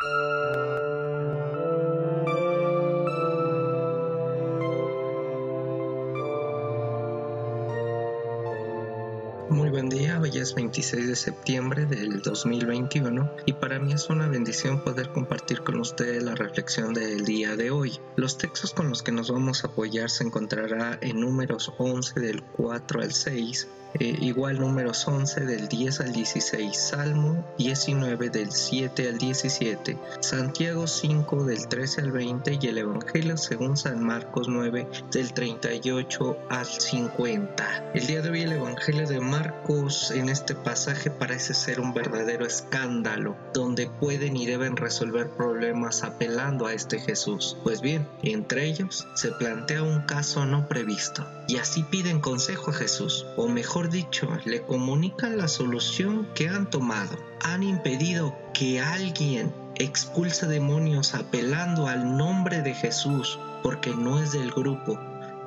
Música Muy buen día, hoy es 26 de septiembre del 2021 y para mí es una bendición poder compartir con ustedes la reflexión del día de hoy. Los textos con los que nos vamos a apoyar se encontrará en números 11 del 4 al 6, eh, igual números 11 del 10 al 16, Salmo 19 del 7 al 17, Santiago 5 del 13 al 20 y el Evangelio según San Marcos 9 del 38 al 50. El día de hoy el Evangelio de Marcos en este pasaje parece ser un verdadero escándalo, donde pueden y deben resolver problemas apelando a este Jesús. Pues bien, entre ellos se plantea un caso no previsto y así piden consejo a Jesús, o mejor dicho, le comunican la solución que han tomado. Han impedido que alguien expulse demonios apelando al nombre de Jesús porque no es del grupo.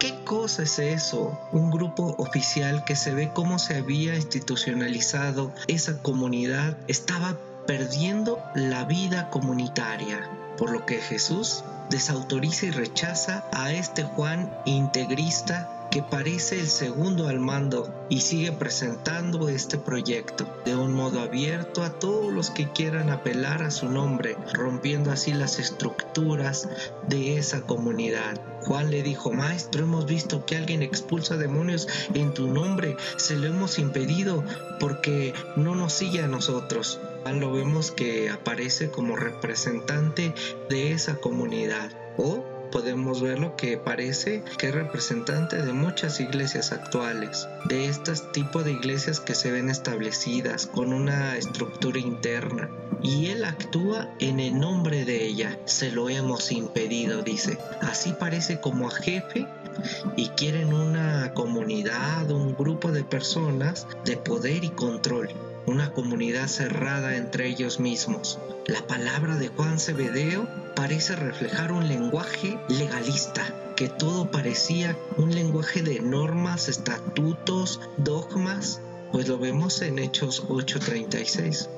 ¿Qué cosa es eso? Un grupo oficial que se ve cómo se había institucionalizado esa comunidad estaba perdiendo la vida comunitaria, por lo que Jesús desautoriza y rechaza a este Juan integrista que parece el segundo al mando y sigue presentando este proyecto de un modo abierto a todos los que quieran apelar a su nombre, rompiendo así las estructuras de esa comunidad. Juan le dijo, Maestro, hemos visto que alguien expulsa demonios en tu nombre, se lo hemos impedido porque no nos sigue a nosotros. Juan lo vemos que aparece como representante de esa comunidad. O podemos ver lo que parece que es representante de muchas iglesias actuales, de estas tipo de iglesias que se ven establecidas con una estructura interna. Y él actúa en el nombre de ella. Se lo hemos impedido, dice. Así parece como a jefe y quieren una comunidad, un grupo de personas de poder y control una comunidad cerrada entre ellos mismos. La palabra de Juan Cebedeo parece reflejar un lenguaje legalista, que todo parecía un lenguaje de normas, estatutos, dogmas, pues lo vemos en Hechos 8:36.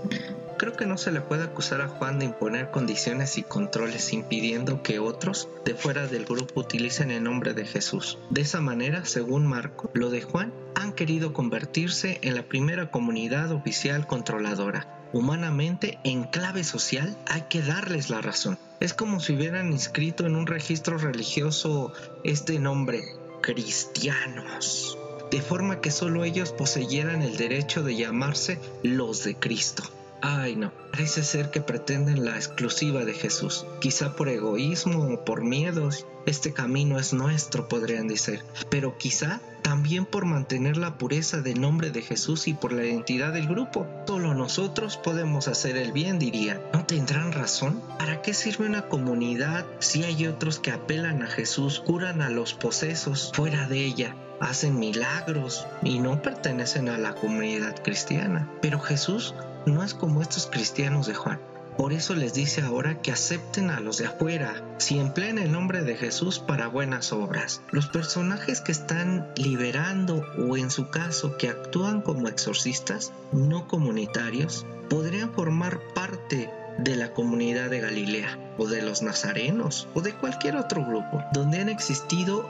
Creo que no se le puede acusar a Juan de imponer condiciones y controles impidiendo que otros de fuera del grupo utilicen el nombre de Jesús. De esa manera, según Marco, lo de Juan han querido convertirse en la primera comunidad oficial controladora. Humanamente, en clave social, hay que darles la razón. Es como si hubieran inscrito en un registro religioso este nombre, cristianos, de forma que solo ellos poseyeran el derecho de llamarse los de Cristo. Ay no, parece ser que pretenden la exclusiva de Jesús. Quizá por egoísmo o por miedos. Este camino es nuestro, podrían decir. Pero quizá también por mantener la pureza del nombre de Jesús y por la identidad del grupo. Solo nosotros podemos hacer el bien, diría. ¿No tendrán razón? ¿Para qué sirve una comunidad si hay otros que apelan a Jesús, curan a los posesos fuera de ella? Hacen milagros y no pertenecen a la comunidad cristiana. Pero Jesús no es como estos cristianos de Juan. Por eso les dice ahora que acepten a los de afuera, si emplean el nombre de Jesús para buenas obras. Los personajes que están liberando o en su caso que actúan como exorcistas no comunitarios podrían formar parte de la comunidad de Galilea o de los nazarenos o de cualquier otro grupo donde han existido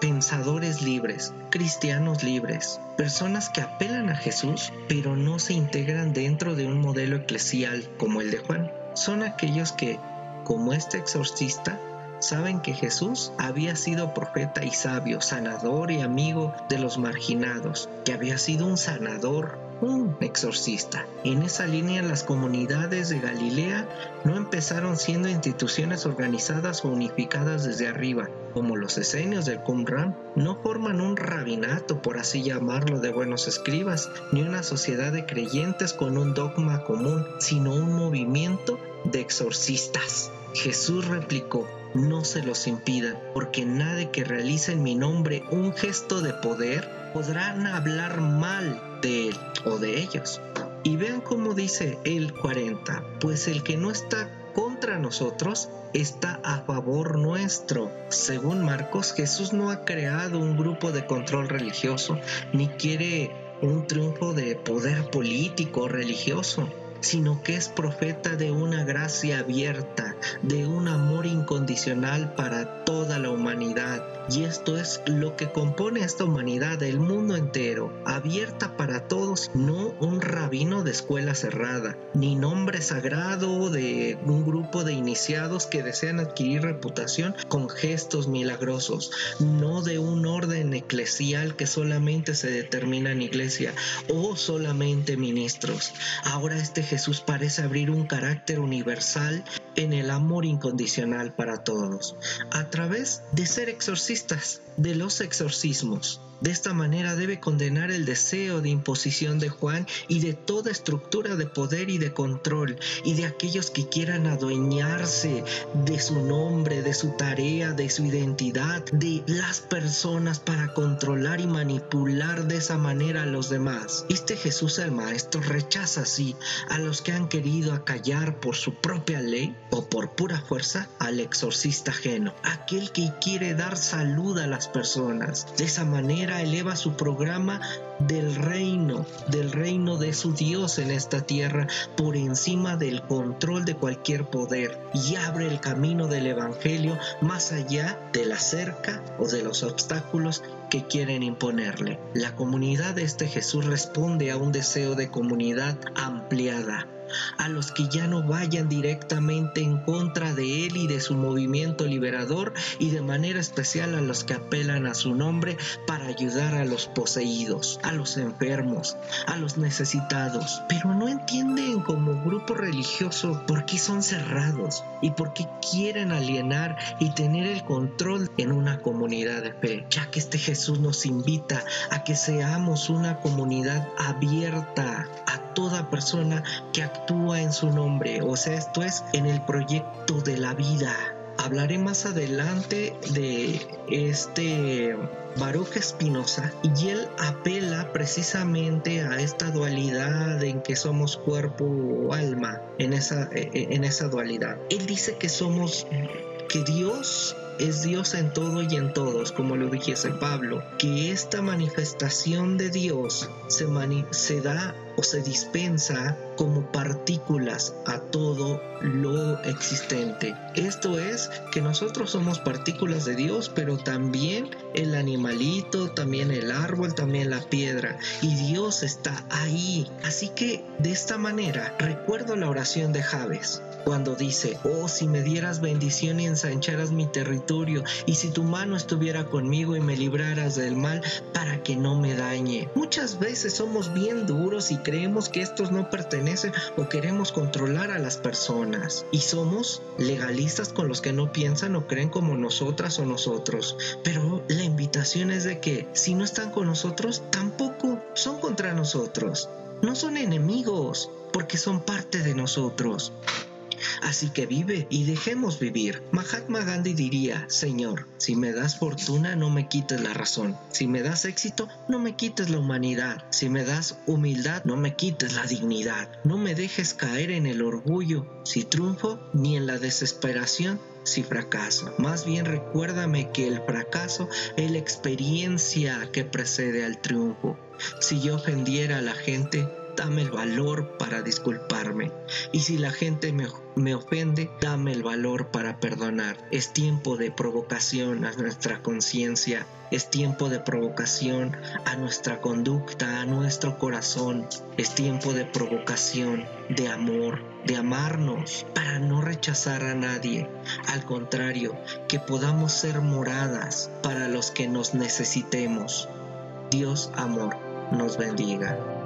pensadores libres, cristianos libres, personas que apelan a Jesús pero no se integran dentro de un modelo eclesial como el de Juan. Son aquellos que, como este exorcista, saben que Jesús había sido profeta y sabio, sanador y amigo de los marginados, que había sido un sanador un exorcista. En esa línea las comunidades de Galilea no empezaron siendo instituciones organizadas o unificadas desde arriba, como los esenios del Qumran, no forman un rabinato, por así llamarlo, de buenos escribas, ni una sociedad de creyentes con un dogma común, sino un movimiento de exorcistas. Jesús replicó, no se los impidan, porque nadie que realice en mi nombre un gesto de poder podrán hablar mal de él o de ellos. Y vean cómo dice el 40, pues el que no está contra nosotros está a favor nuestro. Según Marcos, Jesús no ha creado un grupo de control religioso, ni quiere un triunfo de poder político o religioso. Sino que es profeta de una gracia abierta, de un amor incondicional para toda la humanidad. Y esto es lo que compone esta humanidad, el mundo entero, abierta para todos, no un rabino de escuela cerrada, ni nombre sagrado de un grupo de iniciados que desean adquirir reputación con gestos milagrosos, no de un orden eclesial que solamente se determina en iglesia o solamente ministros. Ahora este Jesús parece abrir un carácter universal en el amor incondicional para todos, a través de ser exorcistas, de los exorcismos. De esta manera debe condenar el deseo de imposición de Juan y de toda estructura de poder y de control y de aquellos que quieran adueñarse de su nombre, de su tarea, de su identidad, de las personas para controlar y manipular de esa manera a los demás. Este Jesús el Maestro rechaza así a los que han querido acallar por su propia ley o por pura fuerza al exorcista ajeno, aquel que quiere dar salud a las personas. De esa manera eleva su programa del reino, del reino de su Dios en esta tierra por encima del control de cualquier poder y abre el camino del Evangelio más allá de la cerca o de los obstáculos que quieren imponerle. La comunidad de este Jesús responde a un deseo de comunidad ampliada a los que ya no vayan directamente en contra de él y de su movimiento liberador y de manera especial a los que apelan a su nombre para ayudar a los poseídos, a los enfermos, a los necesitados, pero no entienden como grupo religioso por qué son cerrados y por qué quieren alienar y tener el control en una comunidad de fe, ya que este Jesús nos invita a que seamos una comunidad abierta a toda persona que actúa en su nombre, o sea, esto es en el proyecto de la vida. Hablaré más adelante de este Baruch Espinosa y él apela precisamente a esta dualidad en que somos cuerpo o alma, en esa, en esa dualidad. Él dice que somos, que Dios es Dios en todo y en todos, como lo dijese Pablo, que esta manifestación de Dios se, se da o se dispensa como partículas a todo lo existente. Esto es que nosotros somos partículas de Dios, pero también el animalito, también el árbol, también la piedra. Y Dios está ahí. Así que de esta manera recuerdo la oración de Javes cuando dice, oh, si me dieras bendición y ensancharas mi territorio, y si tu mano estuviera conmigo y me libraras del mal para que no me dañe. Muchas veces somos bien duros y creemos que estos no pertenecen o queremos controlar a las personas. Y somos legalistas con los que no piensan o creen como nosotras o nosotros. Pero la invitación es de que si no están con nosotros, tampoco son contra nosotros. No son enemigos, porque son parte de nosotros. Así que vive y dejemos vivir. Mahatma Gandhi diría, Señor, si me das fortuna no me quites la razón. Si me das éxito no me quites la humanidad. Si me das humildad no me quites la dignidad. No me dejes caer en el orgullo si triunfo ni en la desesperación si fracaso. Más bien recuérdame que el fracaso es la experiencia que precede al triunfo. Si yo ofendiera a la gente, dame el valor para disculparme. Y si la gente me, me, ofende, dame el valor para perdonar. Es tiempo de provocación a nuestra conciencia. Es tiempo de provocación a nuestra conducta, a nuestro corazón. Es tiempo de provocación, de amor, de amarnos, para no rechazar a nadie. Al contrario, que podamos ser moradas para los que nos necesitemos. Dios amor nos bendiga.